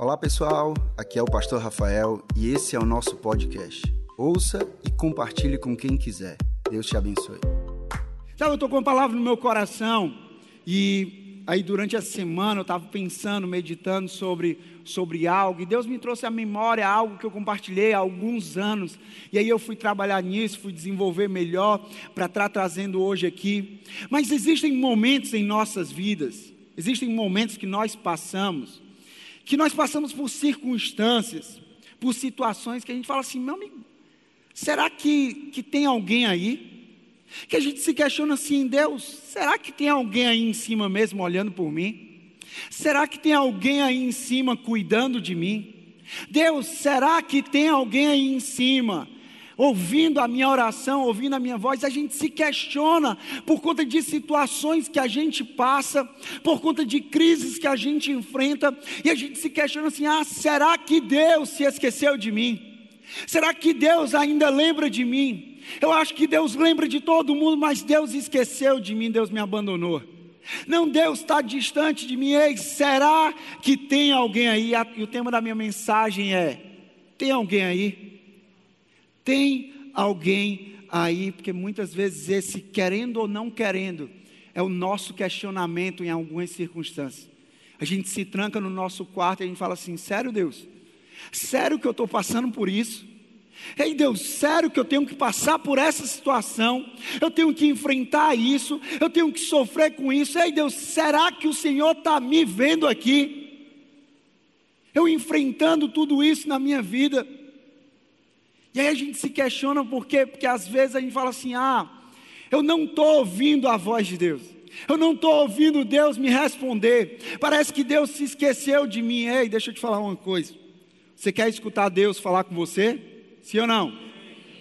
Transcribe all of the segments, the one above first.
Olá pessoal, aqui é o Pastor Rafael e esse é o nosso podcast. Ouça e compartilhe com quem quiser. Deus te abençoe. Sabe, eu estou com uma palavra no meu coração e aí durante a semana eu estava pensando, meditando sobre, sobre algo e Deus me trouxe à memória algo que eu compartilhei há alguns anos e aí eu fui trabalhar nisso, fui desenvolver melhor para estar trazendo hoje aqui. Mas existem momentos em nossas vidas, existem momentos que nós passamos que nós passamos por circunstâncias, por situações que a gente fala assim, meu amigo, será que, que tem alguém aí? Que a gente se questiona assim, Deus, será que tem alguém aí em cima mesmo olhando por mim? Será que tem alguém aí em cima cuidando de mim? Deus, será que tem alguém aí em cima ouvindo a minha oração, ouvindo a minha voz, a gente se questiona por conta de situações que a gente passa, por conta de crises que a gente enfrenta, e a gente se questiona assim: ah, será que Deus se esqueceu de mim? Será que Deus ainda lembra de mim? Eu acho que Deus lembra de todo mundo, mas Deus esqueceu de mim, Deus me abandonou. Não, Deus está distante de mim. Ei, será que tem alguém aí? E o tema da minha mensagem é: tem alguém aí? Tem alguém aí, porque muitas vezes esse querendo ou não querendo é o nosso questionamento em algumas circunstâncias. A gente se tranca no nosso quarto e a gente fala assim: sério, Deus? Sério que eu estou passando por isso? Ei Deus, sério que eu tenho que passar por essa situação, eu tenho que enfrentar isso, eu tenho que sofrer com isso. Ei Deus, será que o Senhor está me vendo aqui? Eu enfrentando tudo isso na minha vida. E aí a gente se questiona por quê? Porque às vezes a gente fala assim: ah, eu não estou ouvindo a voz de Deus. Eu não estou ouvindo Deus me responder. Parece que Deus se esqueceu de mim. Ei, deixa eu te falar uma coisa. Você quer escutar Deus falar com você? Sim ou não?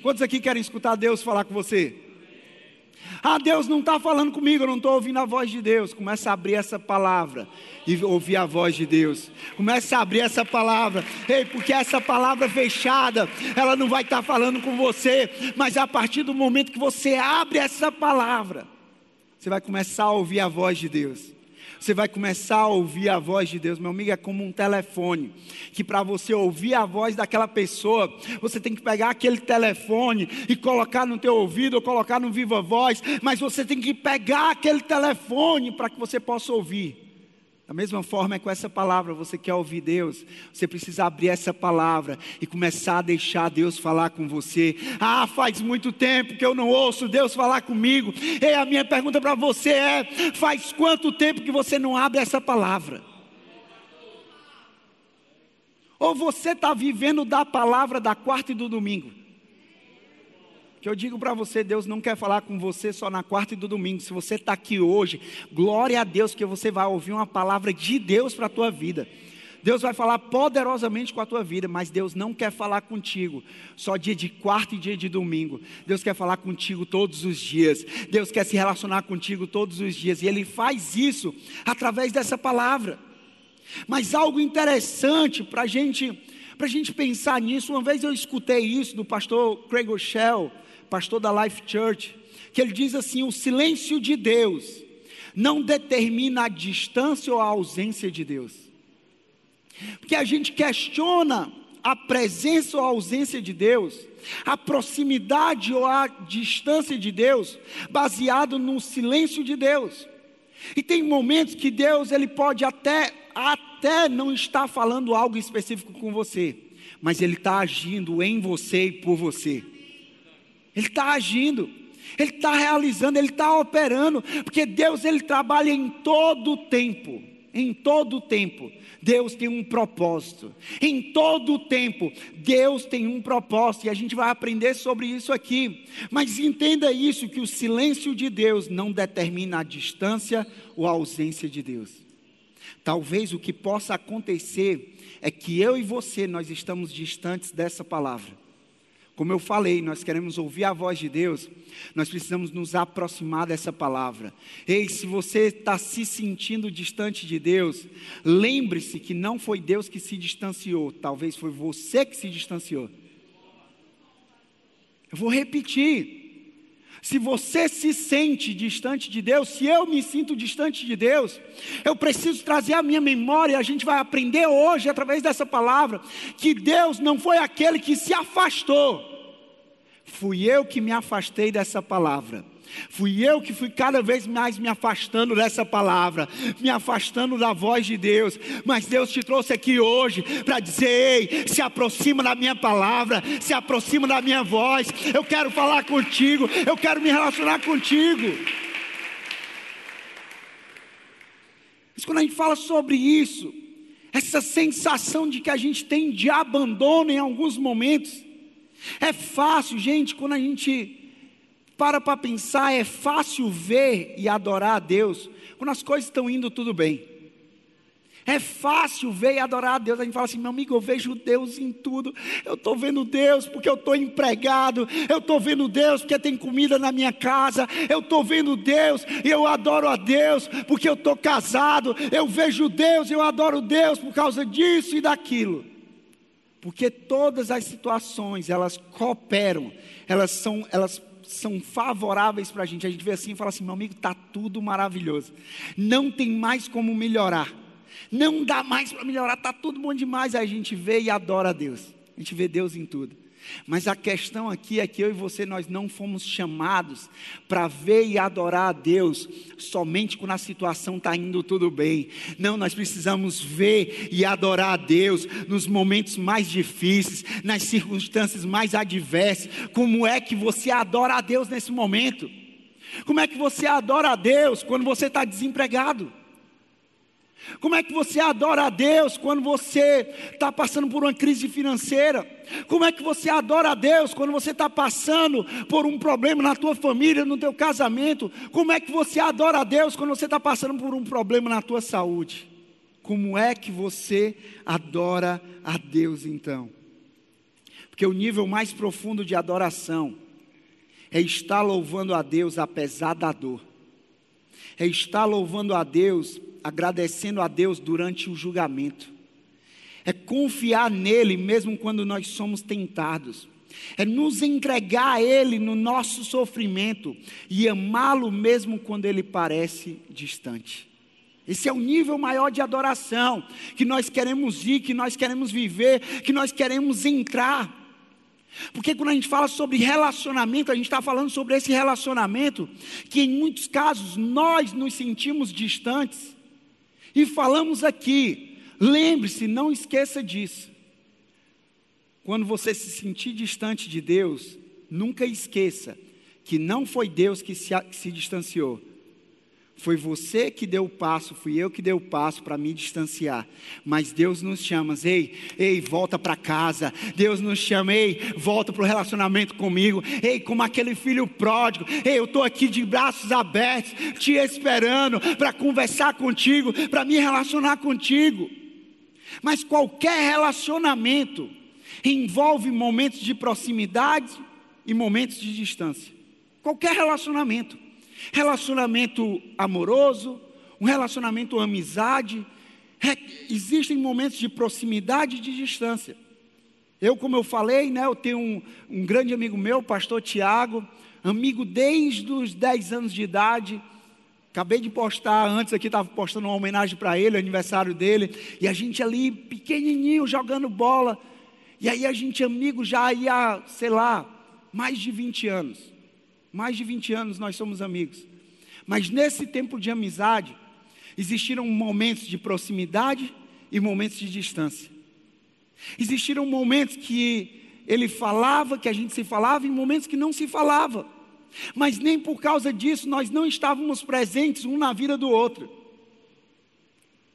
Quantos aqui querem escutar Deus falar com você? Ah, Deus não está falando comigo, eu não estou ouvindo a voz de Deus. Começa a abrir essa palavra e ouvir a voz de Deus. Começa a abrir essa palavra, ei, porque essa palavra fechada, ela não vai estar tá falando com você, mas a partir do momento que você abre essa palavra, você vai começar a ouvir a voz de Deus você vai começar a ouvir a voz de Deus. Meu amigo, é como um telefone, que para você ouvir a voz daquela pessoa, você tem que pegar aquele telefone e colocar no teu ouvido ou colocar no viva voz, mas você tem que pegar aquele telefone para que você possa ouvir. Da mesma forma é com essa palavra, você quer ouvir Deus, você precisa abrir essa palavra e começar a deixar Deus falar com você. Ah, faz muito tempo que eu não ouço Deus falar comigo. E a minha pergunta para você é: faz quanto tempo que você não abre essa palavra? Ou você está vivendo da palavra da quarta e do domingo? Que eu digo para você, Deus não quer falar com você só na quarta e do domingo. Se você está aqui hoje, glória a Deus que você vai ouvir uma palavra de Deus para a tua vida. Deus vai falar poderosamente com a tua vida, mas Deus não quer falar contigo só dia de quarta e dia de domingo. Deus quer falar contigo todos os dias. Deus quer se relacionar contigo todos os dias. E Ele faz isso através dessa palavra. Mas algo interessante para gente, a gente pensar nisso, uma vez eu escutei isso do pastor Craig Rochelle, pastor da Life Church, que ele diz assim: o silêncio de Deus não determina a distância ou a ausência de Deus. Porque a gente questiona a presença ou a ausência de Deus, a proximidade ou a distância de Deus, baseado no silêncio de Deus. E tem momentos que Deus ele pode até até não estar falando algo específico com você, mas ele está agindo em você e por você. Ele está agindo, Ele está realizando, Ele está operando, porque Deus Ele trabalha em todo o tempo, em todo o tempo. Deus tem um propósito. Em todo o tempo, Deus tem um propósito e a gente vai aprender sobre isso aqui. Mas entenda isso que o silêncio de Deus não determina a distância ou a ausência de Deus. Talvez o que possa acontecer é que eu e você nós estamos distantes dessa palavra. Como eu falei, nós queremos ouvir a voz de Deus, nós precisamos nos aproximar dessa palavra. Ei, se você está se sentindo distante de Deus, lembre-se que não foi Deus que se distanciou, talvez foi você que se distanciou. Eu vou repetir. Se você se sente distante de Deus, se eu me sinto distante de Deus, eu preciso trazer a minha memória, a gente vai aprender hoje, através dessa palavra, que Deus não foi aquele que se afastou, fui eu que me afastei dessa palavra. Fui eu que fui cada vez mais me afastando dessa palavra, me afastando da voz de Deus. Mas Deus te trouxe aqui hoje para dizer: ei, se aproxima da minha palavra, se aproxima da minha voz. Eu quero falar contigo, eu quero me relacionar contigo. Mas quando a gente fala sobre isso, essa sensação de que a gente tem de abandono em alguns momentos, é fácil, gente, quando a gente para para pensar, é fácil ver e adorar a Deus quando as coisas estão indo tudo bem. É fácil ver e adorar a Deus. A gente fala assim, meu amigo, eu vejo Deus em tudo. Eu estou vendo Deus porque eu estou empregado. Eu estou vendo Deus porque tem comida na minha casa. Eu estou vendo Deus e eu adoro a Deus porque eu estou casado. Eu vejo Deus e eu adoro Deus por causa disso e daquilo. Porque todas as situações, elas cooperam. Elas são, elas são favoráveis para a gente. A gente vê assim e fala assim: meu amigo, está tudo maravilhoso. Não tem mais como melhorar. Não dá mais para melhorar, está tudo bom demais. Aí a gente vê e adora a Deus. A gente vê Deus em tudo. Mas a questão aqui é que eu e você nós não fomos chamados para ver e adorar a Deus somente quando a situação está indo tudo bem. Não, nós precisamos ver e adorar a Deus nos momentos mais difíceis, nas circunstâncias mais adversas. Como é que você adora a Deus nesse momento? Como é que você adora a Deus quando você está desempregado? Como é que você adora a Deus quando você está passando por uma crise financeira? Como é que você adora a Deus quando você está passando por um problema na tua família, no teu casamento? Como é que você adora a Deus quando você está passando por um problema na tua saúde? Como é que você adora a Deus então? Porque o nível mais profundo de adoração é estar louvando a Deus apesar da dor, é estar louvando a Deus agradecendo a Deus durante o julgamento. É confiar nele mesmo quando nós somos tentados. É nos entregar a Ele no nosso sofrimento e amá-lo mesmo quando Ele parece distante. Esse é o nível maior de adoração que nós queremos ir, que nós queremos viver, que nós queremos entrar. Porque quando a gente fala sobre relacionamento, a gente está falando sobre esse relacionamento que em muitos casos nós nos sentimos distantes. E falamos aqui, lembre-se, não esqueça disso. Quando você se sentir distante de Deus, nunca esqueça que não foi Deus que se, que se distanciou, foi você que deu o passo, fui eu que dei o passo para me distanciar. Mas Deus nos chama, ei, ei, volta para casa. Deus nos chama, ei, volta para o relacionamento comigo. Ei, como aquele filho pródigo. Ei, eu estou aqui de braços abertos, te esperando para conversar contigo, para me relacionar contigo. Mas qualquer relacionamento envolve momentos de proximidade e momentos de distância. Qualquer relacionamento relacionamento amoroso, um relacionamento amizade. Existem momentos de proximidade e de distância. Eu, como eu falei, né, eu tenho um, um grande amigo meu, pastor Tiago, amigo desde os 10 anos de idade. Acabei de postar, antes aqui estava postando uma homenagem para ele, aniversário dele, e a gente ali, pequenininho, jogando bola. E aí a gente amigo já há, sei lá, mais de 20 anos. Mais de 20 anos nós somos amigos. Mas nesse tempo de amizade, existiram momentos de proximidade e momentos de distância. Existiram momentos que ele falava, que a gente se falava, e momentos que não se falava. Mas nem por causa disso nós não estávamos presentes um na vida do outro.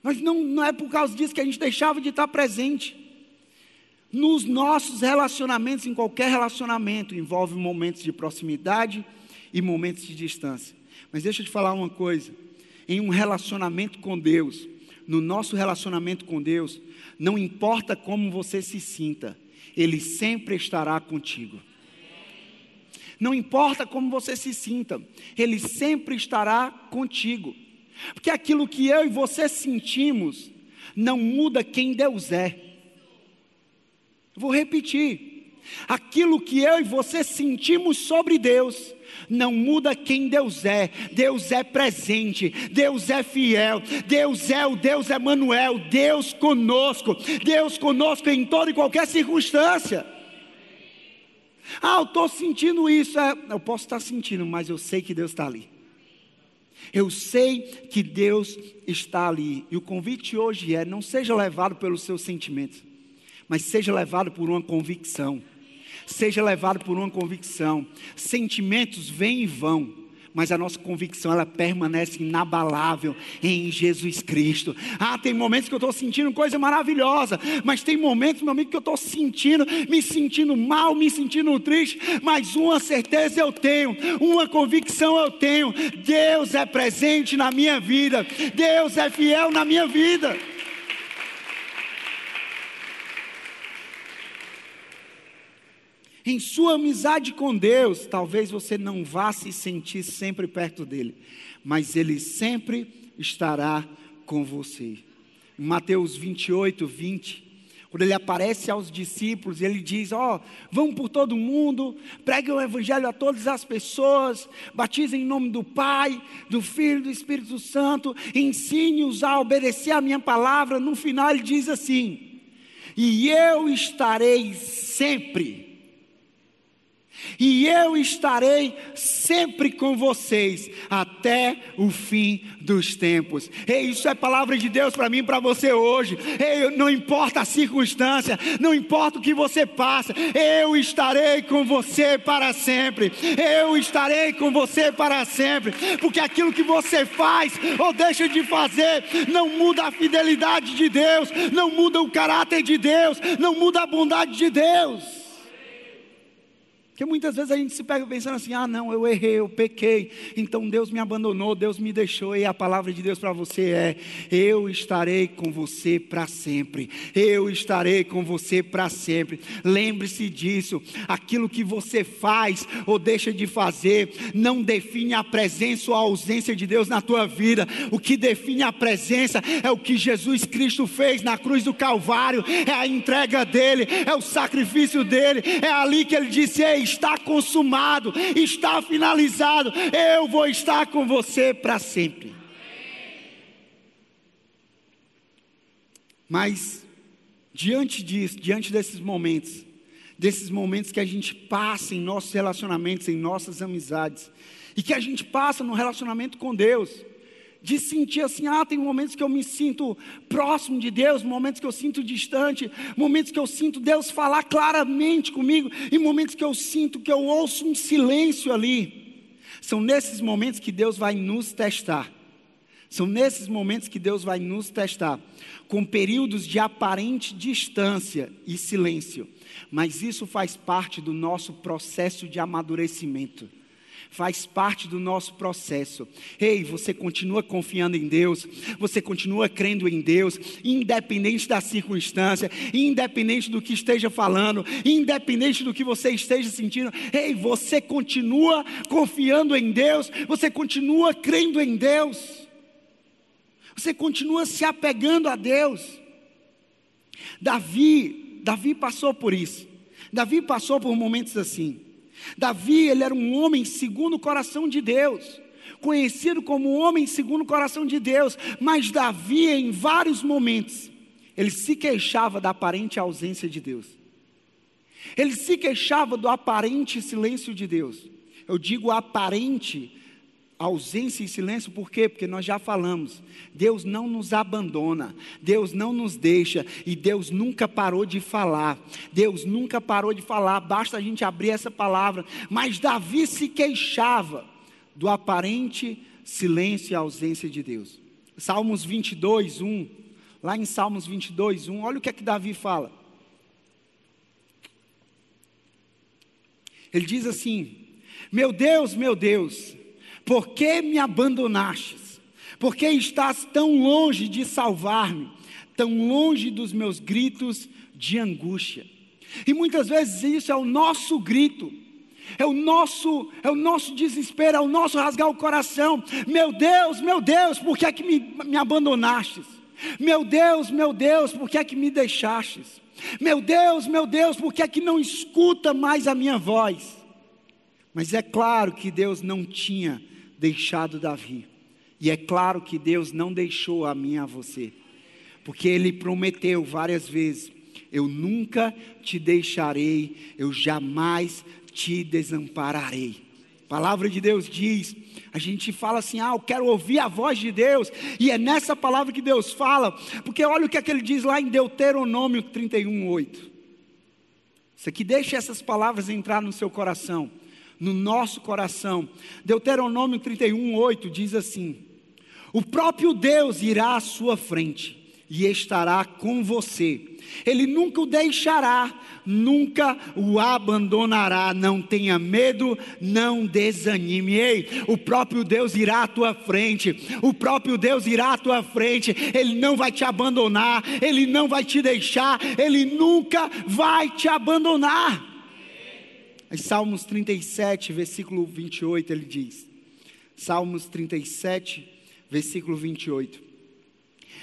Mas não, não é por causa disso que a gente deixava de estar presente. Nos nossos relacionamentos, em qualquer relacionamento, envolve momentos de proximidade e momentos de distância. Mas deixa eu te falar uma coisa: em um relacionamento com Deus, no nosso relacionamento com Deus, não importa como você se sinta, Ele sempre estará contigo. Não importa como você se sinta, Ele sempre estará contigo. Porque aquilo que eu e você sentimos não muda quem Deus é. Vou repetir. Aquilo que eu e você sentimos sobre Deus não muda quem Deus é. Deus é presente, Deus é fiel, Deus é o Deus Emanuel, Deus conosco, Deus conosco em toda e qualquer circunstância. Ah, eu estou sentindo isso. É, eu posso estar sentindo, mas eu sei que Deus está ali. Eu sei que Deus está ali. E o convite hoje é: não seja levado pelos seus sentimentos, mas seja levado por uma convicção. Seja levado por uma convicção. Sentimentos vêm e vão mas a nossa convicção ela permanece inabalável em Jesus Cristo. Ah, tem momentos que eu estou sentindo coisa maravilhosa, mas tem momentos, meu amigo, que eu estou sentindo, me sentindo mal, me sentindo triste, mas uma certeza eu tenho, uma convicção eu tenho: Deus é presente na minha vida, Deus é fiel na minha vida. Em sua amizade com Deus, talvez você não vá se sentir sempre perto dele, mas ele sempre estará com você. Em Mateus 28, 20, quando ele aparece aos discípulos, ele diz: Ó, oh, vão por todo mundo, preguem o evangelho a todas as pessoas, batizem em nome do Pai, do Filho e do Espírito Santo, ensine-os a obedecer a minha palavra. No final ele diz assim: E eu estarei sempre e eu estarei sempre com vocês até o fim dos tempos. Ei, isso é palavra de Deus para mim e para você hoje. Ei, não importa a circunstância, não importa o que você passa, eu estarei com você para sempre. Eu estarei com você para sempre, porque aquilo que você faz ou deixa de fazer não muda a fidelidade de Deus, não muda o caráter de Deus, não muda a bondade de Deus. Porque muitas vezes a gente se pega pensando assim: ah, não, eu errei, eu pequei, então Deus me abandonou, Deus me deixou, e a palavra de Deus para você é: eu estarei com você para sempre, eu estarei com você para sempre. Lembre-se disso, aquilo que você faz ou deixa de fazer, não define a presença ou a ausência de Deus na tua vida, o que define a presença é o que Jesus Cristo fez na cruz do Calvário, é a entrega dele, é o sacrifício dele, é ali que ele disse: Ei, está consumado, está finalizado. Eu vou estar com você para sempre. Mas, diante disso, diante desses momentos, desses momentos que a gente passa em nossos relacionamentos, em nossas amizades, e que a gente passa no relacionamento com Deus, de sentir assim, ah, tem momentos que eu me sinto próximo de Deus, momentos que eu sinto distante, momentos que eu sinto Deus falar claramente comigo, e momentos que eu sinto que eu ouço um silêncio ali. São nesses momentos que Deus vai nos testar. São nesses momentos que Deus vai nos testar, com períodos de aparente distância e silêncio. Mas isso faz parte do nosso processo de amadurecimento faz parte do nosso processo. Ei, você continua confiando em Deus, você continua crendo em Deus, independente da circunstância, independente do que esteja falando, independente do que você esteja sentindo. Ei, você continua confiando em Deus, você continua crendo em Deus, você continua se apegando a Deus. Davi, Davi passou por isso. Davi passou por momentos assim. Davi, ele era um homem segundo o coração de Deus, conhecido como homem segundo o coração de Deus, mas Davi, em vários momentos, ele se queixava da aparente ausência de Deus. Ele se queixava do aparente silêncio de Deus. Eu digo aparente ausência e silêncio, por quê? Porque nós já falamos, Deus não nos abandona, Deus não nos deixa e Deus nunca parou de falar. Deus nunca parou de falar, basta a gente abrir essa palavra. Mas Davi se queixava do aparente silêncio e ausência de Deus. Salmos 22, 1. Lá em Salmos 22, 1, olha o que é que Davi fala. Ele diz assim: Meu Deus, meu Deus, por que me abandonastes? Por que estás tão longe de salvar-me? Tão longe dos meus gritos de angústia? E muitas vezes isso é o nosso grito, é o nosso, é o nosso desespero, é o nosso rasgar o coração. Meu Deus, meu Deus, por que é que me, me abandonastes? Meu Deus, meu Deus, por que é que me deixastes? Meu Deus, meu Deus, por que é que não escuta mais a minha voz? Mas é claro que Deus não tinha deixado Davi. E é claro que Deus não deixou a mim a você. Porque ele prometeu várias vezes: eu nunca te deixarei, eu jamais te desampararei. A palavra de Deus diz, a gente fala assim: ah, eu quero ouvir a voz de Deus, e é nessa palavra que Deus fala, porque olha o que, é que ele diz lá em Deuteronômio 31, 8. Isso aqui, deixa essas palavras entrar no seu coração, no nosso coração. Deuteronômio 31, 8 diz assim: O próprio Deus irá à sua frente e estará com você ele nunca o deixará, nunca o abandonará. Não tenha medo, não desanime. Ei, o próprio Deus irá à tua frente, o próprio Deus irá à tua frente. Ele não vai te abandonar, ele não vai te deixar, ele nunca vai te abandonar. Em Salmos 37, versículo 28, ele diz: Salmos 37, versículo 28.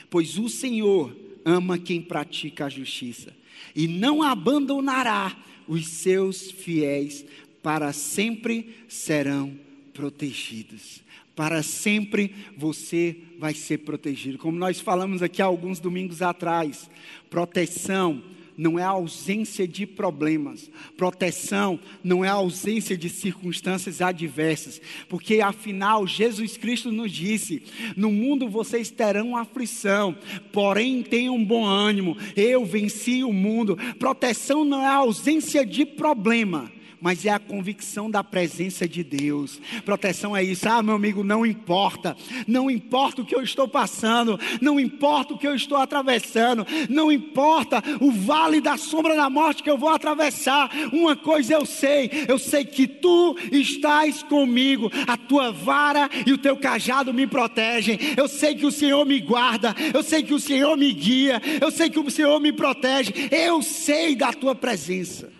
Pois o Senhor ama quem pratica a justiça e não abandonará os seus fiéis, para sempre serão protegidos. Para sempre você vai ser protegido. Como nós falamos aqui alguns domingos atrás, proteção não é a ausência de problemas. Proteção não é a ausência de circunstâncias adversas. Porque afinal, Jesus Cristo nos disse: No mundo vocês terão aflição, porém tenham bom ânimo. Eu venci o mundo. Proteção não é a ausência de problema mas é a convicção da presença de Deus. Proteção é isso. Ah, meu amigo, não importa. Não importa o que eu estou passando, não importa o que eu estou atravessando, não importa o vale da sombra da morte que eu vou atravessar. Uma coisa eu sei, eu sei que tu estás comigo. A tua vara e o teu cajado me protegem. Eu sei que o Senhor me guarda, eu sei que o Senhor me guia, eu sei que o Senhor me protege. Eu sei da tua presença.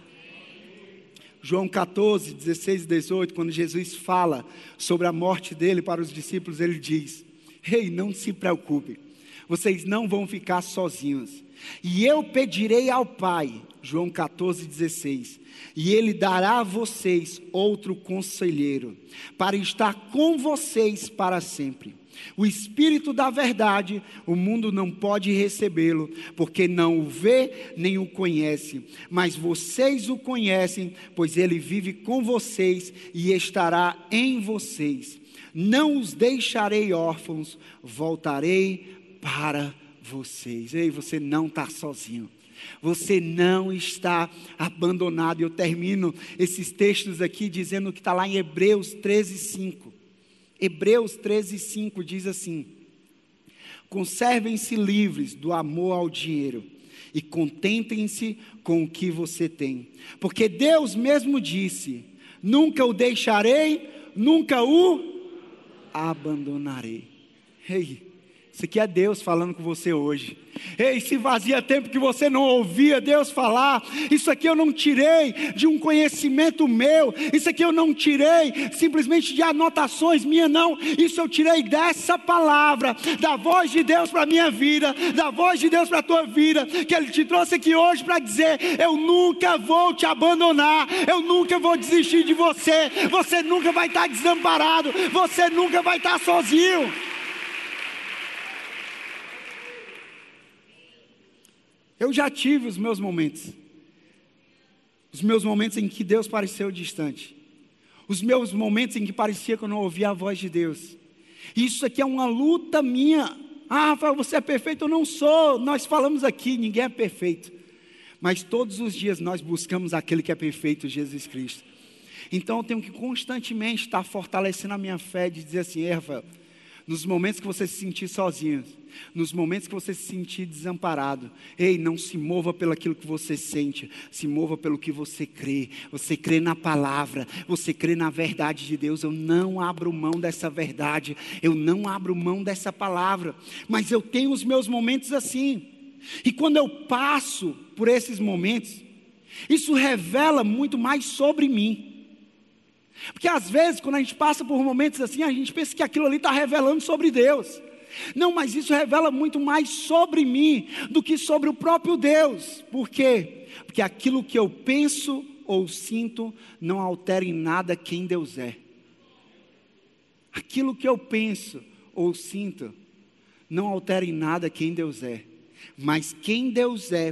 João 14, 16 e 18, quando Jesus fala sobre a morte dele para os discípulos, ele diz: Ei, hey, não se preocupe, vocês não vão ficar sozinhos. E eu pedirei ao Pai, João 14, 16, e ele dará a vocês outro conselheiro, para estar com vocês para sempre o Espírito da Verdade, o mundo não pode recebê-lo, porque não o vê nem o conhece, mas vocês o conhecem, pois ele vive com vocês e estará em vocês. Não os deixarei órfãos, voltarei para vocês. Ei, você não está sozinho. Você não está abandonado. Eu termino esses textos aqui dizendo que está lá em Hebreus 13, 5. Hebreus 13, 5 diz assim: Conservem-se livres do amor ao dinheiro e contentem-se com o que você tem, porque Deus mesmo disse: Nunca o deixarei, nunca o abandonarei. Ei, isso aqui é Deus falando com você hoje. Ei, se fazia tempo que você não ouvia Deus falar, isso aqui eu não tirei de um conhecimento meu, isso aqui eu não tirei simplesmente de anotações minhas, não. Isso eu tirei dessa palavra, da voz de Deus para a minha vida, da voz de Deus para a tua vida, que Ele te trouxe aqui hoje para dizer: Eu nunca vou te abandonar, eu nunca vou desistir de você, você nunca vai estar desamparado, você nunca vai estar sozinho. Eu já tive os meus momentos. Os meus momentos em que Deus pareceu distante. Os meus momentos em que parecia que eu não ouvia a voz de Deus. Isso aqui é uma luta minha. Ah, Rafael, você é perfeito? Eu não sou. Nós falamos aqui, ninguém é perfeito. Mas todos os dias nós buscamos aquele que é perfeito, Jesus Cristo. Então eu tenho que constantemente estar fortalecendo a minha fé de dizer assim, Rafael, nos momentos que você se sentir sozinho, nos momentos que você se sentir desamparado, ei, não se mova pelo aquilo que você sente, se mova pelo que você crê. Você crê na palavra, você crê na verdade de Deus. Eu não abro mão dessa verdade, eu não abro mão dessa palavra, mas eu tenho os meus momentos assim. E quando eu passo por esses momentos, isso revela muito mais sobre mim. Porque às vezes, quando a gente passa por momentos assim, a gente pensa que aquilo ali está revelando sobre Deus. Não, mas isso revela muito mais sobre mim do que sobre o próprio Deus. Por quê? Porque aquilo que eu penso ou sinto não altera em nada quem Deus é. Aquilo que eu penso ou sinto não altera em nada quem Deus é. Mas quem Deus é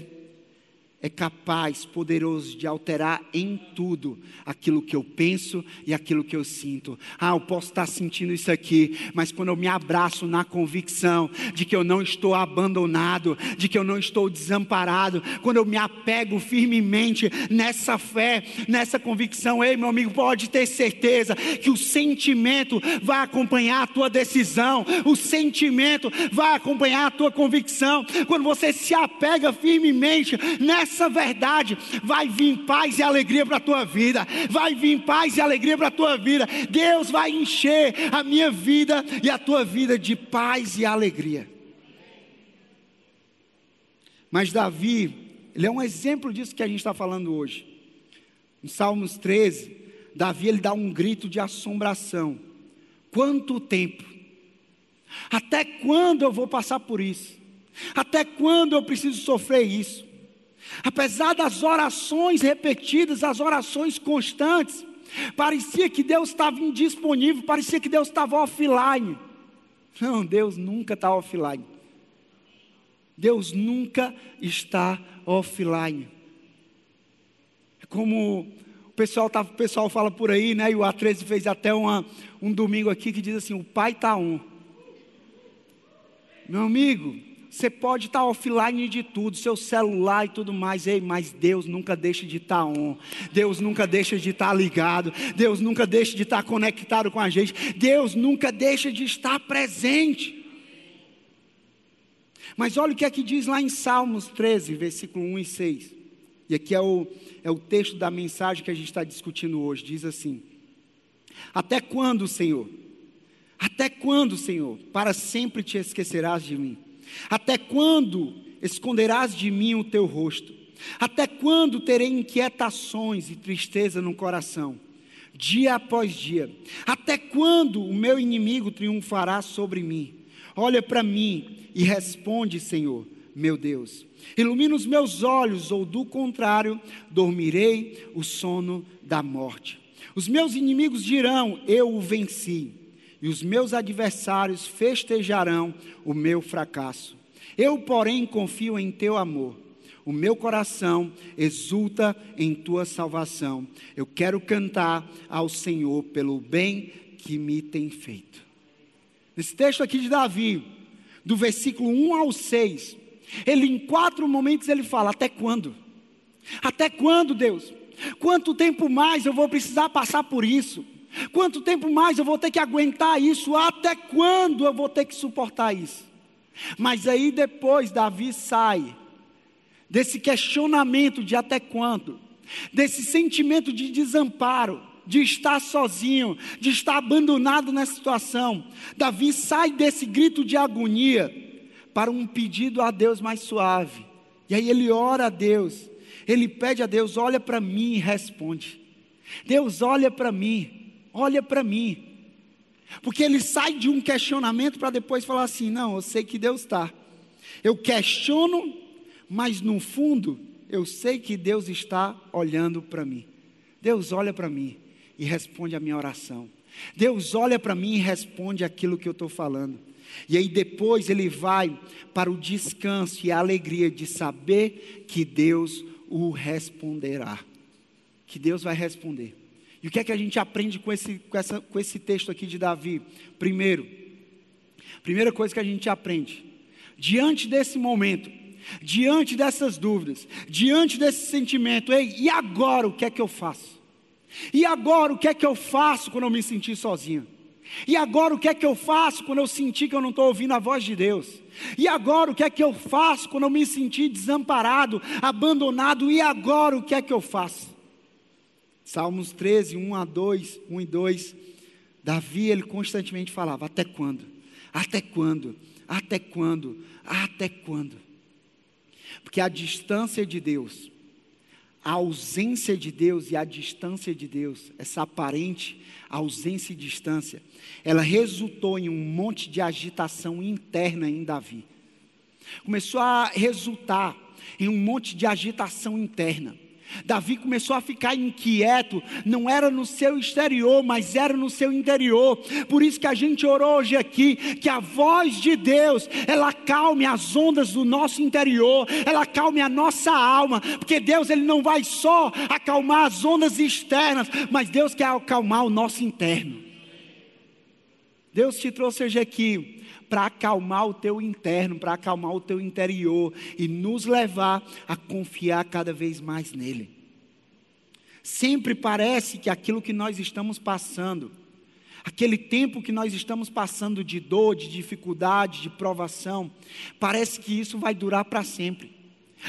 é capaz, poderoso de alterar em tudo aquilo que eu penso e aquilo que eu sinto. Ah, eu posso estar sentindo isso aqui, mas quando eu me abraço na convicção de que eu não estou abandonado, de que eu não estou desamparado, quando eu me apego firmemente nessa fé, nessa convicção, ei, meu amigo, pode ter certeza que o sentimento vai acompanhar a tua decisão, o sentimento vai acompanhar a tua convicção. Quando você se apega firmemente nessa essa verdade, vai vir paz e alegria para a tua vida, vai vir paz e alegria para a tua vida. Deus vai encher a minha vida e a tua vida de paz e alegria. Mas Davi, ele é um exemplo disso que a gente está falando hoje. Em Salmos 13, Davi ele dá um grito de assombração. Quanto tempo? Até quando eu vou passar por isso? Até quando eu preciso sofrer isso? Apesar das orações repetidas, as orações constantes, parecia que Deus estava indisponível, parecia que Deus estava offline. Não, Deus nunca está offline. Deus nunca está offline. É como o pessoal, tá, o pessoal fala por aí, né? E o A13 fez até uma, um domingo aqui que diz assim: o pai está um. Meu amigo, você pode estar offline de tudo, seu celular e tudo mais, ei, mas Deus nunca deixa de estar on, Deus nunca deixa de estar ligado, Deus nunca deixa de estar conectado com a gente, Deus nunca deixa de estar presente. Mas olha o que é que diz lá em Salmos 13, versículo 1 e 6. E aqui é o, é o texto da mensagem que a gente está discutindo hoje. Diz assim: Até quando, Senhor? Até quando, Senhor? Para sempre te esquecerás de mim. Até quando esconderás de mim o teu rosto? Até quando terei inquietações e tristeza no coração? Dia após dia. Até quando o meu inimigo triunfará sobre mim? Olha para mim e responde, Senhor, meu Deus. Ilumina os meus olhos, ou do contrário, dormirei o sono da morte. Os meus inimigos dirão: Eu o venci e os meus adversários festejarão o meu fracasso. Eu, porém, confio em teu amor. O meu coração exulta em tua salvação. Eu quero cantar ao Senhor pelo bem que me tem feito. Nesse texto aqui de Davi, do versículo 1 ao 6, ele em quatro momentos ele fala: Até quando? Até quando, Deus? Quanto tempo mais eu vou precisar passar por isso? Quanto tempo mais eu vou ter que aguentar isso? Até quando eu vou ter que suportar isso? Mas aí depois Davi sai desse questionamento de até quando, desse sentimento de desamparo, de estar sozinho, de estar abandonado nessa situação. Davi sai desse grito de agonia para um pedido a Deus mais suave. E aí ele ora a Deus, ele pede a Deus: olha para mim e responde. Deus olha para mim olha para mim. Porque ele sai de um questionamento para depois falar assim: não, eu sei que Deus está. Eu questiono, mas no fundo, eu sei que Deus está olhando para mim. Deus olha para mim e responde a minha oração. Deus olha para mim e responde aquilo que eu estou falando. E aí depois ele vai para o descanso e a alegria de saber que Deus o responderá. Que Deus vai responder. E o que é que a gente aprende com esse, com, essa, com esse texto aqui de Davi? Primeiro, primeira coisa que a gente aprende, diante desse momento, diante dessas dúvidas, diante desse sentimento, ei, e agora o que é que eu faço? E agora o que é que eu faço quando eu me sentir sozinho? E agora o que é que eu faço quando eu sentir que eu não estou ouvindo a voz de Deus? E agora o que é que eu faço quando eu me sentir desamparado, abandonado? E agora o que é que eu faço? Salmos 13, 1 a 2, 1 e 2. Davi, ele constantemente falava: Até quando? Até quando? Até quando? Até quando? Porque a distância de Deus, a ausência de Deus e a distância de Deus, essa aparente ausência e distância, ela resultou em um monte de agitação interna em Davi. Começou a resultar em um monte de agitação interna. Davi começou a ficar inquieto, não era no seu exterior, mas era no seu interior. Por isso que a gente orou hoje aqui, que a voz de Deus, ela calme as ondas do nosso interior, ela calme a nossa alma, porque Deus ele não vai só acalmar as ondas externas, mas Deus quer acalmar o nosso interno. Deus te trouxe hoje aqui para acalmar o teu interno, para acalmar o teu interior e nos levar a confiar cada vez mais nele. Sempre parece que aquilo que nós estamos passando, aquele tempo que nós estamos passando de dor, de dificuldade, de provação, parece que isso vai durar para sempre.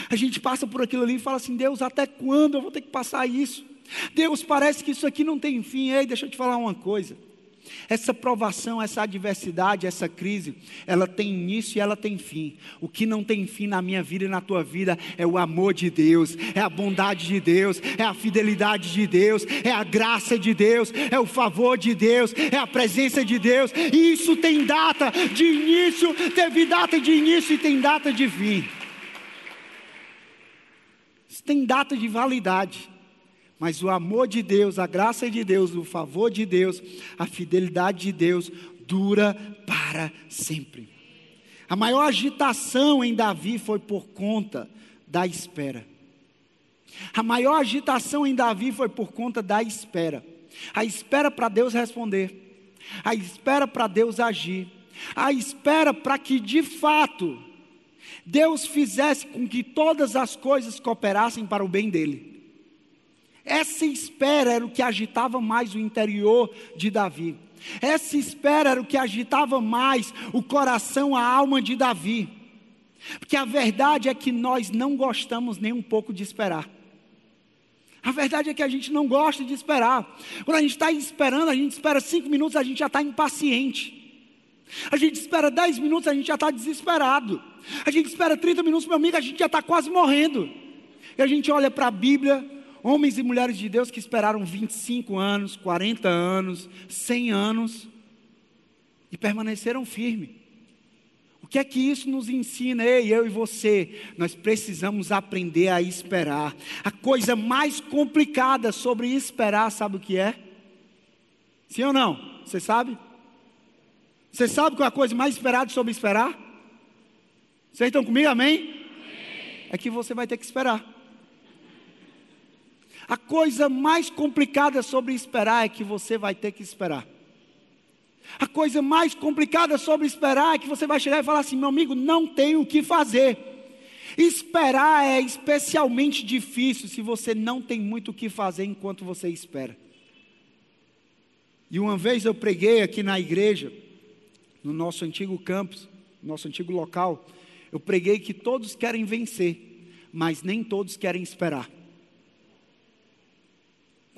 A gente passa por aquilo ali e fala assim: Deus, até quando eu vou ter que passar isso? Deus, parece que isso aqui não tem fim. Ei, deixa eu te falar uma coisa. Essa provação, essa adversidade, essa crise, ela tem início e ela tem fim. O que não tem fim na minha vida e na tua vida é o amor de Deus, é a bondade de Deus, é a fidelidade de Deus, é a graça de Deus, é o favor de Deus, é a presença de Deus. E isso tem data de início, teve data de início e tem data de fim. Isso tem data de validade. Mas o amor de Deus, a graça de Deus, o favor de Deus, a fidelidade de Deus dura para sempre. A maior agitação em Davi foi por conta da espera. A maior agitação em Davi foi por conta da espera. A espera para Deus responder, a espera para Deus agir, a espera para que de fato Deus fizesse com que todas as coisas cooperassem para o bem dele. Essa espera era o que agitava mais o interior de Davi. Essa espera era o que agitava mais o coração, a alma de Davi. Porque a verdade é que nós não gostamos nem um pouco de esperar. A verdade é que a gente não gosta de esperar. Quando a gente está esperando, a gente espera cinco minutos, a gente já está impaciente. A gente espera dez minutos, a gente já está desesperado. A gente espera 30 minutos, meu amigo, a gente já está quase morrendo. E a gente olha para a Bíblia, Homens e mulheres de Deus que esperaram 25 anos, 40 anos, 100 anos e permaneceram firmes. O que é que isso nos ensina? Ei, eu e você, nós precisamos aprender a esperar. A coisa mais complicada sobre esperar, sabe o que é? Sim ou não? Você sabe? Você sabe qual é a coisa mais esperada sobre esperar? Vocês estão comigo, amém? É que você vai ter que esperar. A coisa mais complicada sobre esperar é que você vai ter que esperar. A coisa mais complicada sobre esperar é que você vai chegar e falar assim: meu amigo, não tenho o que fazer. Esperar é especialmente difícil se você não tem muito o que fazer enquanto você espera. E uma vez eu preguei aqui na igreja, no nosso antigo campus, nosso antigo local, eu preguei que todos querem vencer, mas nem todos querem esperar.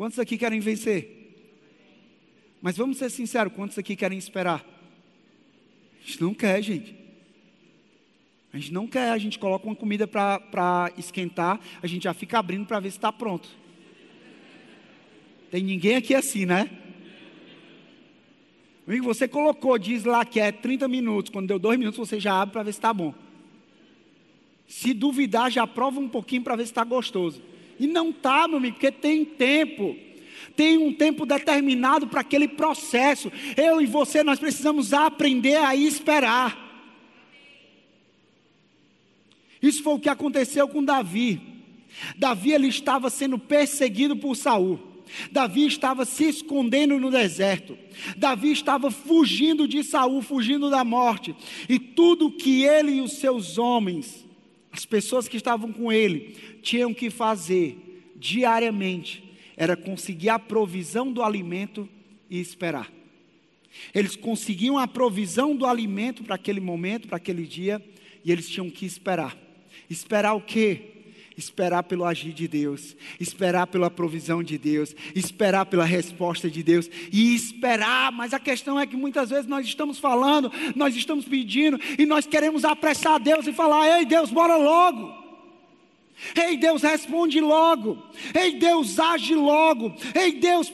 Quantos aqui querem vencer? Mas vamos ser sinceros, quantos aqui querem esperar? A gente não quer, gente. A gente não quer, a gente coloca uma comida para esquentar, a gente já fica abrindo para ver se está pronto. Tem ninguém aqui assim, né? Amigo, você colocou, diz lá que é 30 minutos, quando deu dois minutos você já abre para ver se está bom. Se duvidar, já prova um pouquinho para ver se está gostoso. E não está, meu amigo, porque tem tempo. Tem um tempo determinado para aquele processo. Eu e você, nós precisamos aprender a esperar. Isso foi o que aconteceu com Davi. Davi ele estava sendo perseguido por Saul. Davi estava se escondendo no deserto. Davi estava fugindo de Saul, fugindo da morte. E tudo que ele e os seus homens, as pessoas que estavam com ele, tinham que fazer diariamente era conseguir a provisão do alimento e esperar. Eles conseguiam a provisão do alimento para aquele momento, para aquele dia, e eles tinham que esperar. Esperar o quê? Esperar pelo agir de Deus, esperar pela provisão de Deus, esperar pela resposta de Deus e esperar. Mas a questão é que muitas vezes nós estamos falando, nós estamos pedindo e nós queremos apressar Deus e falar: Ei Deus, bora logo. Ei, Deus, responde logo. Ei, Deus, age logo. Ei, Deus,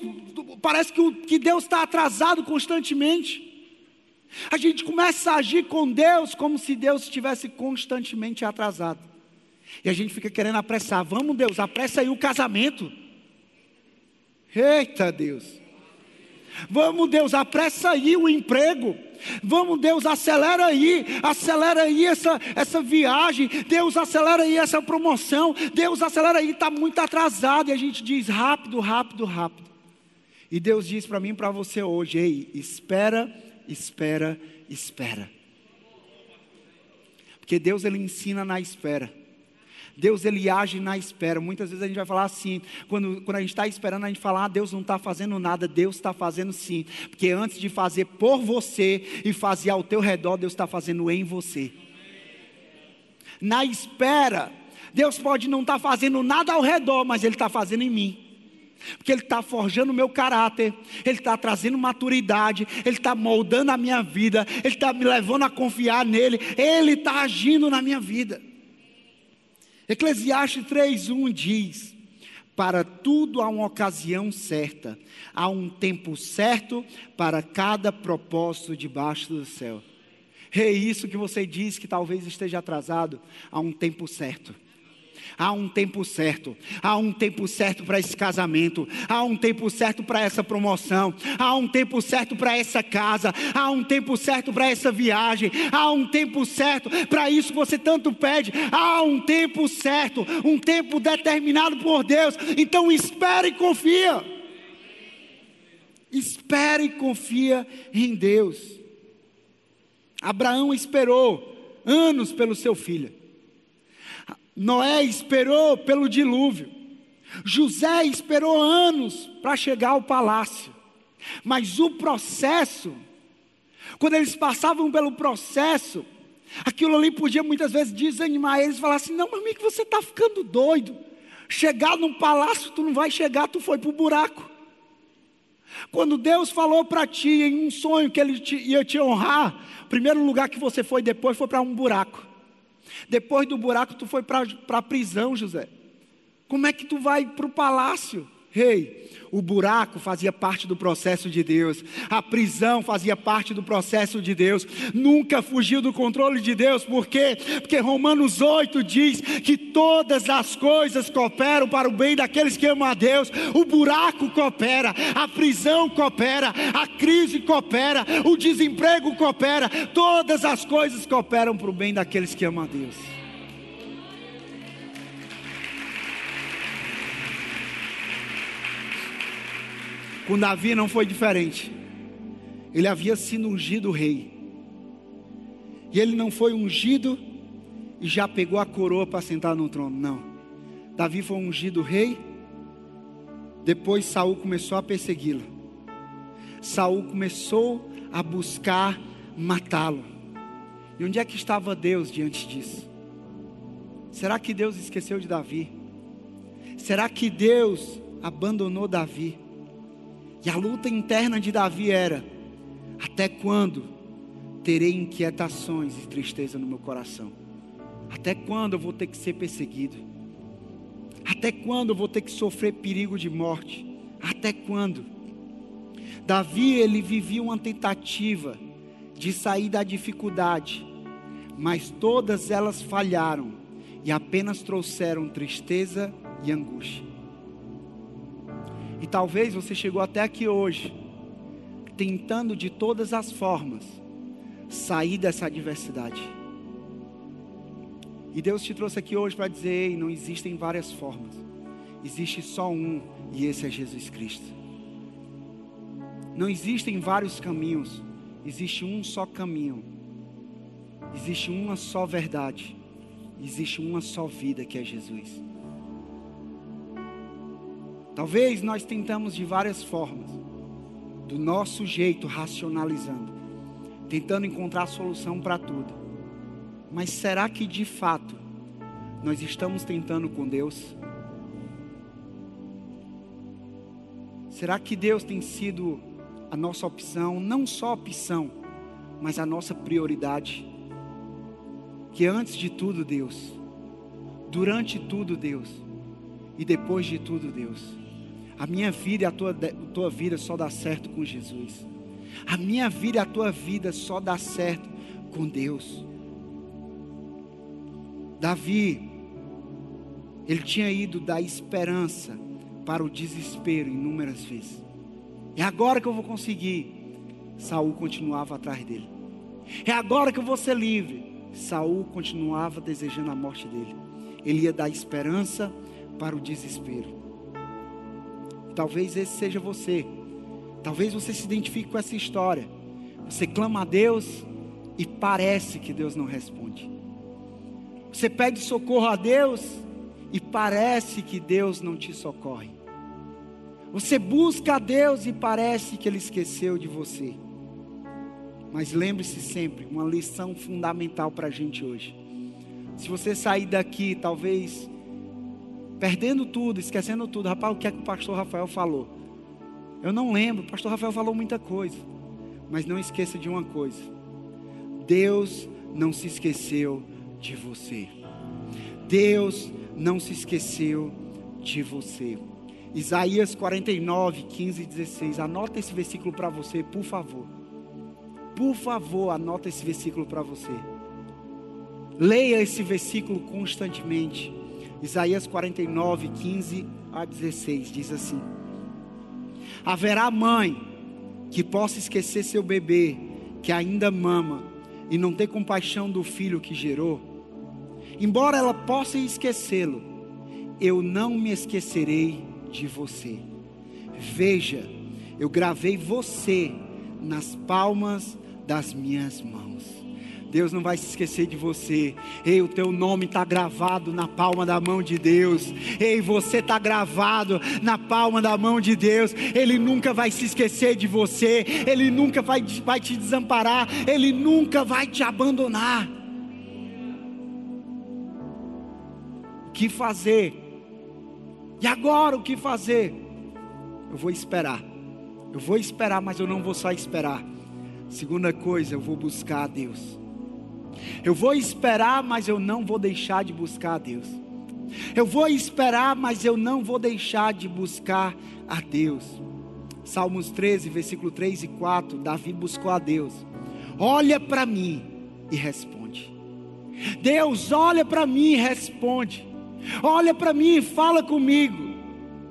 parece que, que Deus está atrasado constantemente. A gente começa a agir com Deus como se Deus estivesse constantemente atrasado. E a gente fica querendo apressar. Vamos, Deus, apressa aí o casamento. Eita Deus. Vamos, Deus, apressa aí o emprego. Vamos, Deus, acelera aí, acelera aí essa, essa viagem. Deus, acelera aí essa promoção. Deus, acelera aí, está muito atrasado. E a gente diz rápido, rápido, rápido. E Deus diz para mim e para você hoje: ei, espera, espera, espera. Porque Deus, Ele ensina na espera. Deus ele age na espera. Muitas vezes a gente vai falar assim, quando, quando a gente está esperando, a gente fala, ah, Deus não está fazendo nada, Deus está fazendo sim. Porque antes de fazer por você e fazer ao teu redor, Deus está fazendo em você. Na espera, Deus pode não estar tá fazendo nada ao redor, mas Ele está fazendo em mim. Porque Ele está forjando o meu caráter, Ele está trazendo maturidade, Ele está moldando a minha vida, Ele está me levando a confiar nele, Ele está agindo na minha vida. Eclesiastes 3:1 diz: Para tudo há uma ocasião certa, há um tempo certo para cada propósito debaixo do céu. É isso que você diz que talvez esteja atrasado, há um tempo certo. Há um tempo certo, há um tempo certo para esse casamento, há um tempo certo para essa promoção, há um tempo certo para essa casa, há um tempo certo para essa viagem, há um tempo certo para isso que você tanto pede, há um tempo certo, um tempo determinado por Deus. Então espere e confia. Espere e confia em Deus. Abraão esperou anos pelo seu filho. Noé esperou pelo dilúvio. José esperou anos para chegar ao palácio. Mas o processo, quando eles passavam pelo processo, aquilo ali podia muitas vezes desanimar eles, falar assim: não, amigo, você está ficando doido. Chegar num palácio, tu não vai chegar, tu foi para o buraco. Quando Deus falou para ti em um sonho que Ele te, ia te honrar, o primeiro lugar que você foi depois foi para um buraco. Depois do buraco, tu foi para a prisão, José. Como é que tu vai para o palácio? Hey, o buraco fazia parte do processo de Deus, a prisão fazia parte do processo de Deus, nunca fugiu do controle de Deus, por quê? Porque Romanos 8 diz que todas as coisas cooperam para o bem daqueles que amam a Deus, o buraco coopera, a prisão coopera, a crise coopera, o desemprego coopera, todas as coisas cooperam para o bem daqueles que amam a Deus. Com Davi não foi diferente. Ele havia sido ungido rei. E ele não foi ungido e já pegou a coroa para sentar no trono. Não. Davi foi ungido rei. Depois Saul começou a persegui-lo. Saul começou a buscar matá-lo. E onde é que estava Deus diante disso? Será que Deus esqueceu de Davi? Será que Deus abandonou Davi? E a luta interna de Davi era: até quando terei inquietações e tristeza no meu coração? Até quando eu vou ter que ser perseguido? Até quando eu vou ter que sofrer perigo de morte? Até quando? Davi, ele vivia uma tentativa de sair da dificuldade, mas todas elas falharam e apenas trouxeram tristeza e angústia. E talvez você chegou até aqui hoje, tentando de todas as formas sair dessa adversidade. E Deus te trouxe aqui hoje para dizer: Ei, não existem várias formas, existe só um, e esse é Jesus Cristo. Não existem vários caminhos, existe um só caminho, existe uma só verdade, existe uma só vida que é Jesus. Talvez nós tentamos de várias formas, do nosso jeito, racionalizando, tentando encontrar solução para tudo. Mas será que de fato nós estamos tentando com Deus? Será que Deus tem sido a nossa opção, não só opção, mas a nossa prioridade? Que antes de tudo, Deus, durante tudo, Deus, e depois de tudo, Deus. A minha vida e a tua, tua vida só dá certo com Jesus. A minha vida e a tua vida só dá certo com Deus. Davi, ele tinha ido da esperança para o desespero inúmeras vezes. É agora que eu vou conseguir. Saul continuava atrás dele. É agora que eu vou ser livre. Saul continuava desejando a morte dele. Ele ia da esperança para o desespero. Talvez esse seja você. Talvez você se identifique com essa história. Você clama a Deus e parece que Deus não responde. Você pede socorro a Deus e parece que Deus não te socorre. Você busca a Deus e parece que Ele esqueceu de você. Mas lembre-se sempre, uma lição fundamental para a gente hoje. Se você sair daqui, talvez perdendo tudo, esquecendo tudo, rapaz, o que é que o pastor Rafael falou? Eu não lembro, o pastor Rafael falou muita coisa. Mas não esqueça de uma coisa: Deus não se esqueceu de você. Deus não se esqueceu de você. Isaías 49, 15 e 16. Anota esse versículo para você, por favor. Por favor, anota esse versículo para você. Leia esse versículo constantemente. Isaías 49, 15 a 16 diz assim: Haverá mãe que possa esquecer seu bebê que ainda mama e não ter compaixão do filho que gerou? Embora ela possa esquecê-lo, eu não me esquecerei de você. Veja, eu gravei você nas palmas das minhas mãos. Deus não vai se esquecer de você. Ei, o teu nome está gravado na palma da mão de Deus. Ei, você está gravado na palma da mão de Deus. Ele nunca vai se esquecer de você. Ele nunca vai, vai te desamparar. Ele nunca vai te abandonar. que fazer? E agora o que fazer? Eu vou esperar. Eu vou esperar, mas eu não vou só esperar. Segunda coisa, eu vou buscar a Deus. Eu vou esperar, mas eu não vou deixar de buscar a Deus. Eu vou esperar, mas eu não vou deixar de buscar a Deus. Salmos 13, versículo 3 e 4, Davi buscou a Deus. Olha para mim e responde. Deus, olha para mim e responde. Olha para mim e fala comigo.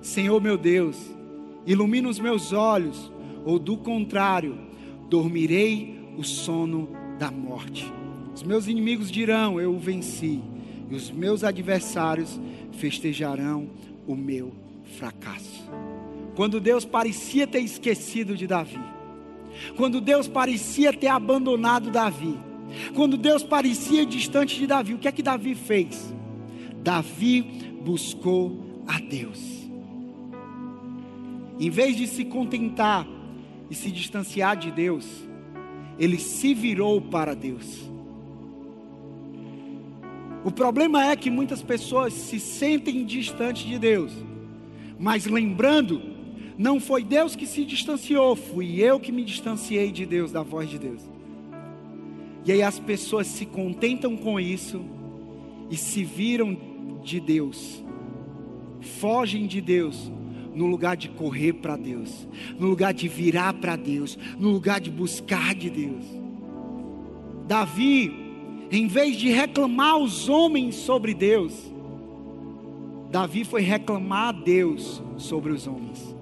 Senhor meu Deus, ilumina os meus olhos, ou do contrário, dormirei o sono da morte. Os meus inimigos dirão: Eu o venci, e os meus adversários festejarão o meu fracasso. Quando Deus parecia ter esquecido de Davi, quando Deus parecia ter abandonado Davi, quando Deus parecia distante de Davi, o que é que Davi fez? Davi buscou a Deus. Em vez de se contentar e se distanciar de Deus, ele se virou para Deus. O problema é que muitas pessoas se sentem distantes de Deus, mas lembrando, não foi Deus que se distanciou, fui eu que me distanciei de Deus, da voz de Deus. E aí as pessoas se contentam com isso e se viram de Deus, fogem de Deus, no lugar de correr para Deus, no lugar de virar para Deus, no lugar de buscar de Deus. Davi, em vez de reclamar os homens sobre Deus, Davi foi reclamar a Deus sobre os homens.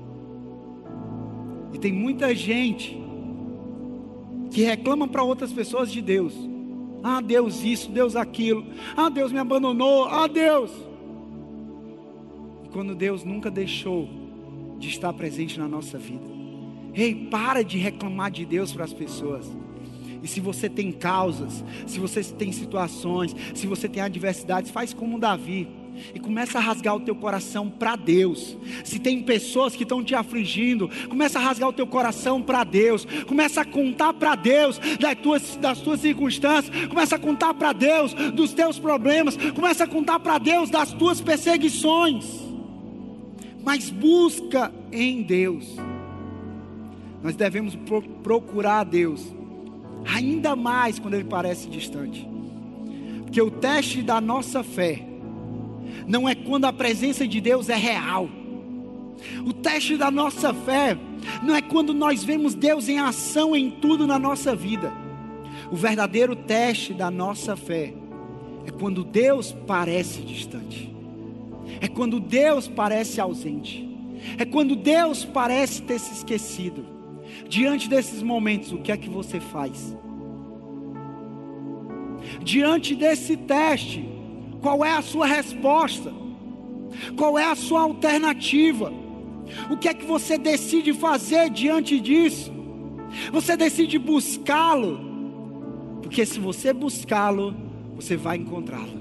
E tem muita gente que reclama para outras pessoas de Deus. Ah, Deus isso, Deus aquilo. Ah, Deus me abandonou. Ah, Deus. E quando Deus nunca deixou de estar presente na nossa vida. Ei, para de reclamar de Deus para as pessoas. E se você tem causas, se você tem situações, se você tem adversidades, faz como Davi e começa a rasgar o teu coração para Deus. Se tem pessoas que estão te afligindo, começa a rasgar o teu coração para Deus. Começa a contar para Deus das tuas, das tuas circunstâncias. Começa a contar para Deus dos teus problemas. Começa a contar para Deus das tuas perseguições. Mas busca em Deus. Nós devemos procurar a Deus, ainda mais quando Ele parece distante. Porque o teste da nossa fé não é quando a presença de Deus é real. O teste da nossa fé não é quando nós vemos Deus em ação em tudo na nossa vida. O verdadeiro teste da nossa fé é quando Deus parece distante, é quando Deus parece ausente, é quando Deus parece ter se esquecido. Diante desses momentos, o que é que você faz? Diante desse teste, qual é a sua resposta? Qual é a sua alternativa? O que é que você decide fazer diante disso? Você decide buscá-lo, porque se você buscá-lo, você vai encontrá-lo.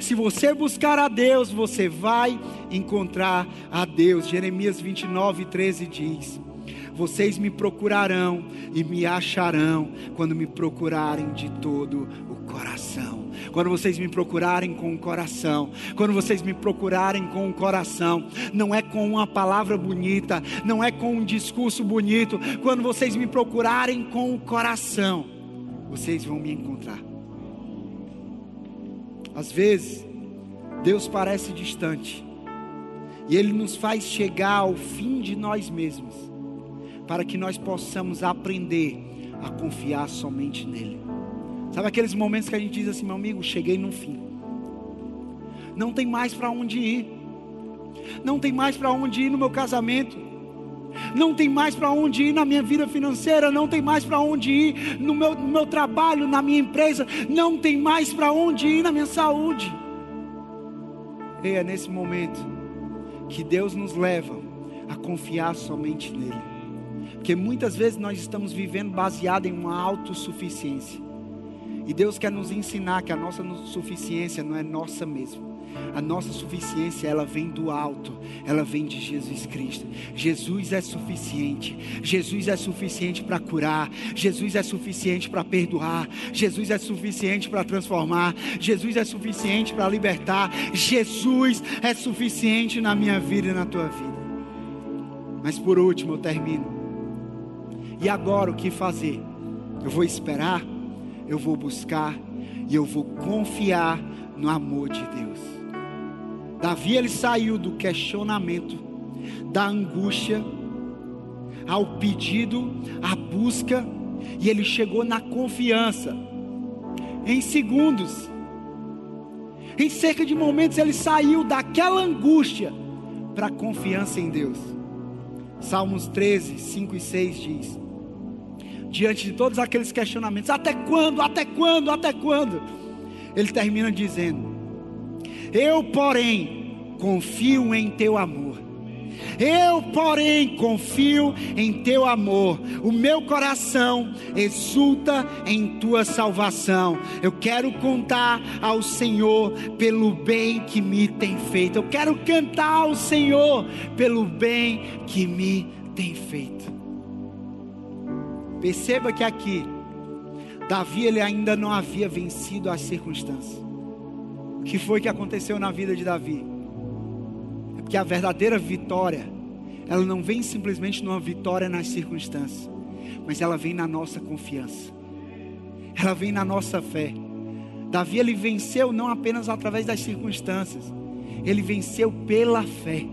Se você buscar a Deus, você vai encontrar a Deus. Jeremias 29, 13 diz: Vocês me procurarão e me acharão quando me procurarem de todo o coração. Quando vocês me procurarem com o coração, quando vocês me procurarem com o coração, não é com uma palavra bonita, não é com um discurso bonito, quando vocês me procurarem com o coração, vocês vão me encontrar. Às vezes, Deus parece distante, e Ele nos faz chegar ao fim de nós mesmos, para que nós possamos aprender a confiar somente nele. Sabe aqueles momentos que a gente diz assim, meu amigo, cheguei no fim. Não tem mais para onde ir. Não tem mais para onde ir no meu casamento. Não tem mais para onde ir na minha vida financeira, não tem mais para onde ir no meu, no meu trabalho, na minha empresa, não tem mais para onde ir na minha saúde. E é nesse momento que Deus nos leva a confiar somente nele. Porque muitas vezes nós estamos vivendo baseado em uma autossuficiência. E Deus quer nos ensinar que a nossa suficiência não é nossa mesmo. A nossa suficiência, ela vem do alto, ela vem de Jesus Cristo. Jesus é suficiente. Jesus é suficiente para curar. Jesus é suficiente para perdoar. Jesus é suficiente para transformar. Jesus é suficiente para libertar. Jesus é suficiente na minha vida e na tua vida. Mas por último, eu termino. E agora o que fazer? Eu vou esperar? eu vou buscar e eu vou confiar no amor de Deus. Davi ele saiu do questionamento, da angústia, ao pedido, à busca, e ele chegou na confiança. Em segundos, em cerca de momentos, ele saiu daquela angústia para a confiança em Deus. Salmos 13, 5 e 6 diz: diante de todos aqueles questionamentos: até quando, até quando, até quando? Ele termina dizendo: Eu, porém, confio em teu amor. Eu, porém, confio em teu amor. O meu coração exulta em tua salvação. Eu quero contar ao Senhor pelo bem que me tem feito. Eu quero cantar ao Senhor pelo bem que me tem feito. Perceba que aqui, Davi ele ainda não havia vencido as circunstâncias. O que foi que aconteceu na vida de Davi? É porque a verdadeira vitória, ela não vem simplesmente numa vitória nas circunstâncias, mas ela vem na nossa confiança. Ela vem na nossa fé. Davi ele venceu não apenas através das circunstâncias, ele venceu pela fé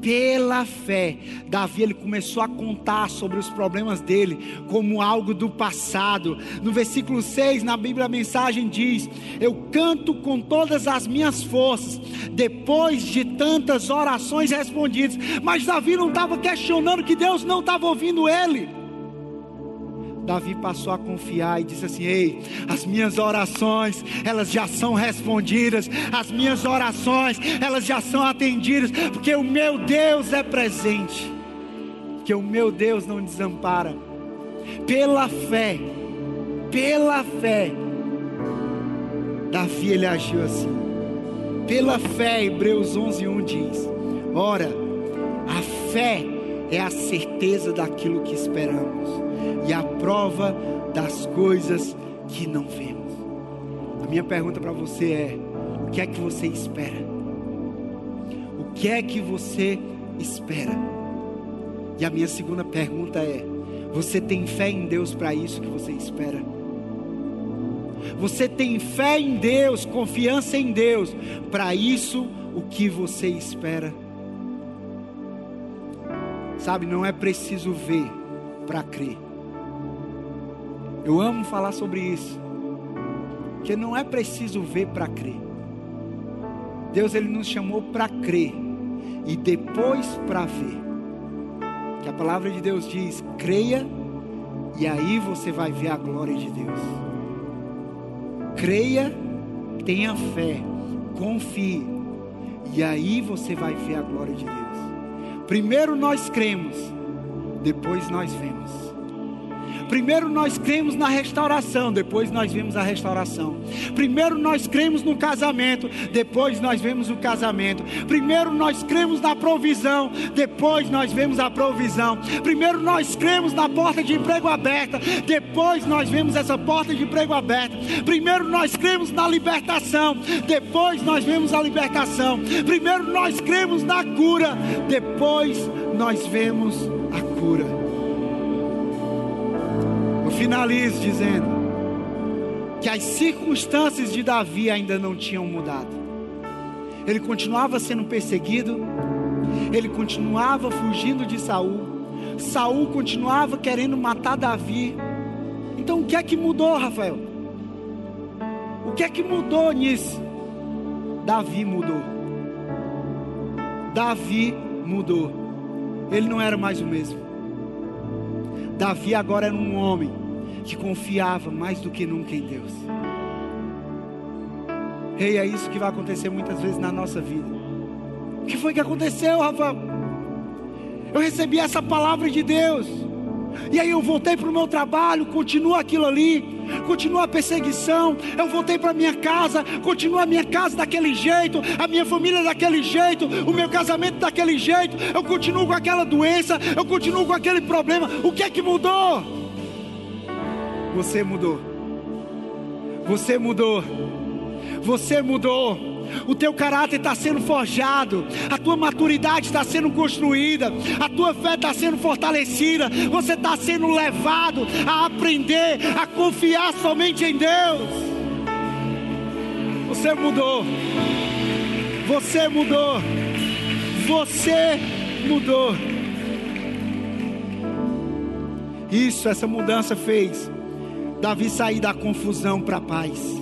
pela fé, Davi ele começou a contar sobre os problemas dele como algo do passado. No versículo 6, na Bíblia a mensagem diz: Eu canto com todas as minhas forças, depois de tantas orações respondidas. Mas Davi não estava questionando que Deus não estava ouvindo ele. Davi passou a confiar e disse assim: Ei, as minhas orações, elas já são respondidas, as minhas orações, elas já são atendidas, porque o meu Deus é presente, porque o meu Deus não desampara. Pela fé, pela fé, Davi ele agiu assim. Pela fé, Hebreus 11:1 diz: Ora, a fé é a certeza daquilo que esperamos e a prova das coisas que não vemos. A minha pergunta para você é: o que é que você espera? O que é que você espera? E a minha segunda pergunta é: você tem fé em Deus para isso que você espera? você tem fé em Deus, confiança em Deus, para isso o que você espera. Sabe, não é preciso ver para crer. Eu amo falar sobre isso. Que não é preciso ver para crer. Deus ele nos chamou para crer e depois para ver. Que a palavra de Deus diz: creia e aí você vai ver a glória de Deus. Creia, tenha fé, confie e aí você vai ver a glória de Deus. Primeiro nós cremos, depois nós vemos. Primeiro nós cremos na restauração, depois nós vemos a restauração. Primeiro nós cremos no casamento, depois nós vemos o casamento. Primeiro nós cremos na provisão, depois nós vemos a provisão. Primeiro nós cremos na porta de emprego aberta, depois nós vemos essa porta de emprego aberta. Primeiro nós cremos na libertação, depois nós vemos a libertação. Primeiro nós cremos na cura, depois nós vemos a cura finalizo dizendo que as circunstâncias de Davi ainda não tinham mudado. Ele continuava sendo perseguido, ele continuava fugindo de Saul, Saul continuava querendo matar Davi. Então o que é que mudou, Rafael? O que é que mudou nisso? Davi mudou. Davi mudou. Ele não era mais o mesmo. Davi agora era um homem que confiava mais do que nunca em Deus. Hey, é isso que vai acontecer muitas vezes na nossa vida. O que foi que aconteceu, Rafael? Eu recebi essa palavra de Deus. E aí eu voltei para o meu trabalho, continua aquilo ali, continua a perseguição. Eu voltei para minha casa, continua a minha casa daquele jeito, a minha família daquele jeito, o meu casamento daquele jeito. Eu continuo com aquela doença, eu continuo com aquele problema. O que é que mudou? Você mudou. Você mudou. Você mudou. O teu caráter está sendo forjado, a tua maturidade está sendo construída, a tua fé está sendo fortalecida, você está sendo levado a aprender a confiar somente em Deus. Você mudou, você mudou, você mudou. Isso, essa mudança fez Davi sair da confusão para a paz.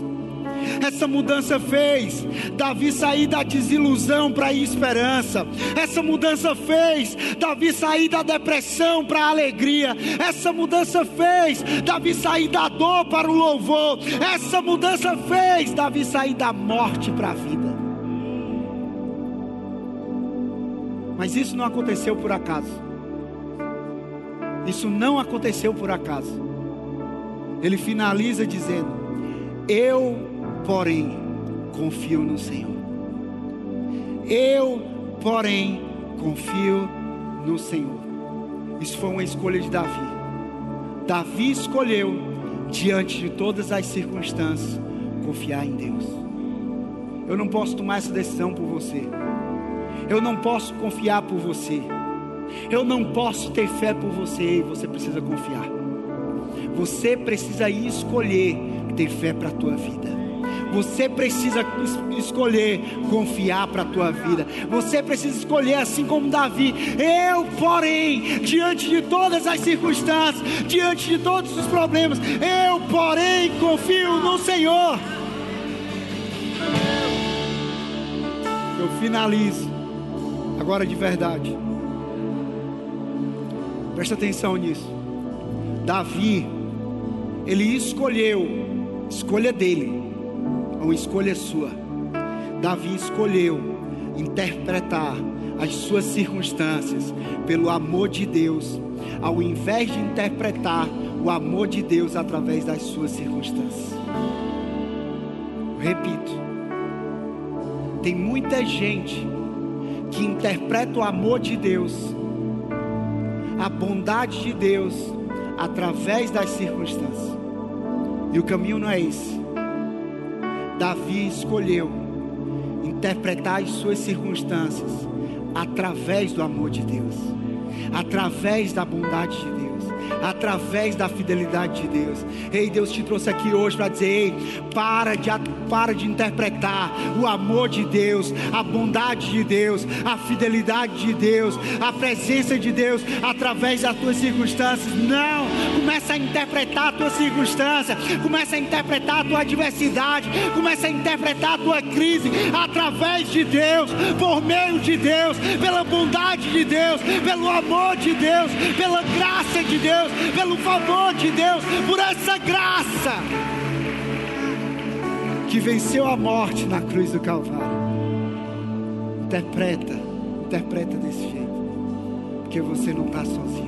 Essa mudança fez Davi sair da desilusão para a esperança. Essa mudança fez Davi sair da depressão para a alegria. Essa mudança fez Davi sair da dor para o louvor. Essa mudança fez Davi sair da morte para a vida. Mas isso não aconteceu por acaso. Isso não aconteceu por acaso ele finaliza dizendo: Eu, porém, confio no Senhor. Eu, porém, confio no Senhor. Isso foi uma escolha de Davi. Davi escolheu, diante de todas as circunstâncias, confiar em Deus. Eu não posso tomar essa decisão por você. Eu não posso confiar por você. Eu não posso ter fé por você. Você precisa confiar. Você precisa escolher ter fé para a tua vida. Você precisa escolher confiar para a tua vida. Você precisa escolher assim como Davi. Eu, porém, diante de todas as circunstâncias, diante de todos os problemas, eu, porém, confio no Senhor. Eu finalizo agora de verdade. Presta atenção nisso. Davi ele escolheu, escolha dele, uma escolha sua. Davi escolheu interpretar as suas circunstâncias pelo amor de Deus, ao invés de interpretar o amor de Deus através das suas circunstâncias. repito, tem muita gente que interpreta o amor de Deus, a bondade de Deus, através das circunstâncias. E o caminho não é esse. Davi escolheu interpretar as suas circunstâncias através do amor de Deus, através da bondade de Deus, através da fidelidade de Deus. Ei, Deus te trouxe aqui hoje para dizer: ei, para de, para de interpretar o amor de Deus, a bondade de Deus, a fidelidade de Deus, a presença de Deus através das tuas circunstâncias. Não, começa a interpretar a tua circunstância, começa a interpretar a tua adversidade, começa a interpretar a tua crise através de Deus, por meio de Deus, pela bondade de Deus, pelo amor de Deus, pela graça de Deus, pelo favor de Deus, por essa graça que venceu a morte na cruz do Calvário. Interpreta, interpreta desse jeito, porque você não está sozinho.